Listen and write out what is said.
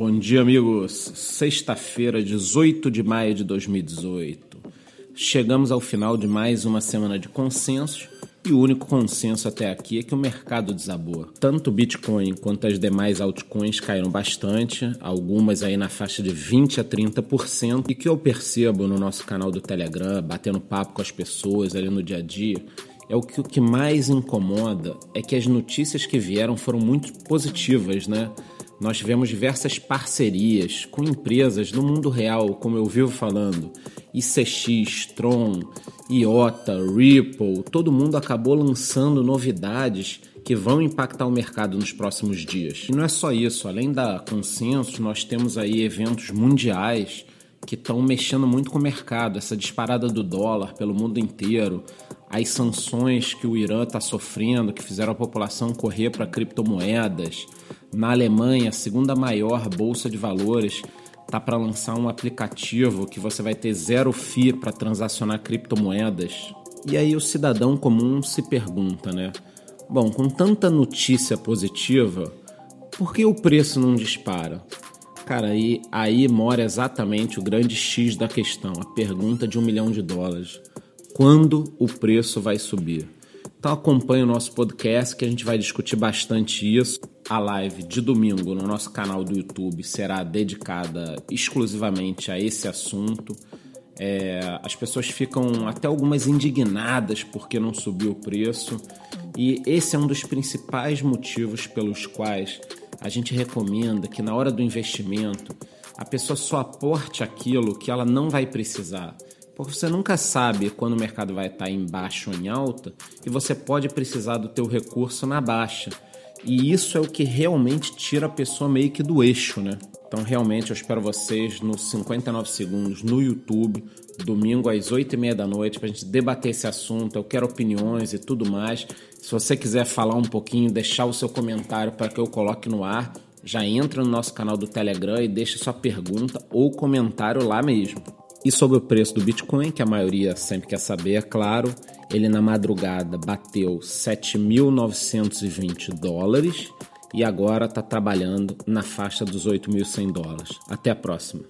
Bom dia, amigos. Sexta-feira, 18 de maio de 2018. Chegamos ao final de mais uma semana de consensos e o único consenso até aqui é que o mercado desabou. Tanto o Bitcoin quanto as demais altcoins caíram bastante, algumas aí na faixa de 20 a 30%. E que eu percebo no nosso canal do Telegram, batendo papo com as pessoas ali no dia a dia, é o que o que mais incomoda é que as notícias que vieram foram muito positivas, né? Nós tivemos diversas parcerias com empresas no mundo real, como eu vivo falando, ICX, Tron, IOTA, Ripple, todo mundo acabou lançando novidades que vão impactar o mercado nos próximos dias. E não é só isso, além da consenso, nós temos aí eventos mundiais que estão mexendo muito com o mercado, essa disparada do dólar pelo mundo inteiro, as sanções que o Irã está sofrendo, que fizeram a população correr para criptomoedas. Na Alemanha, a segunda maior bolsa de valores tá para lançar um aplicativo que você vai ter zero FII para transacionar criptomoedas. E aí o cidadão comum se pergunta, né? Bom, com tanta notícia positiva, por que o preço não dispara? Cara, aí, aí mora exatamente o grande X da questão, a pergunta de um milhão de dólares quando o preço vai subir. Então acompanhe o nosso podcast que a gente vai discutir bastante isso. A live de domingo no nosso canal do YouTube será dedicada exclusivamente a esse assunto. É, as pessoas ficam até algumas indignadas porque não subiu o preço, e esse é um dos principais motivos pelos quais a gente recomenda que na hora do investimento a pessoa só aporte aquilo que ela não vai precisar. Porque você nunca sabe quando o mercado vai estar em baixa ou em alta e você pode precisar do teu recurso na baixa. E isso é o que realmente tira a pessoa meio que do eixo, né? Então, realmente, eu espero vocês nos 59 segundos no YouTube, domingo às 8 e meia da noite, para a gente debater esse assunto. Eu quero opiniões e tudo mais. Se você quiser falar um pouquinho, deixar o seu comentário para que eu coloque no ar, já entra no nosso canal do Telegram e deixa sua pergunta ou comentário lá mesmo. E sobre o preço do Bitcoin, que a maioria sempre quer saber, é claro, ele na madrugada bateu 7.920 dólares e agora está trabalhando na faixa dos 8.100 dólares. Até a próxima.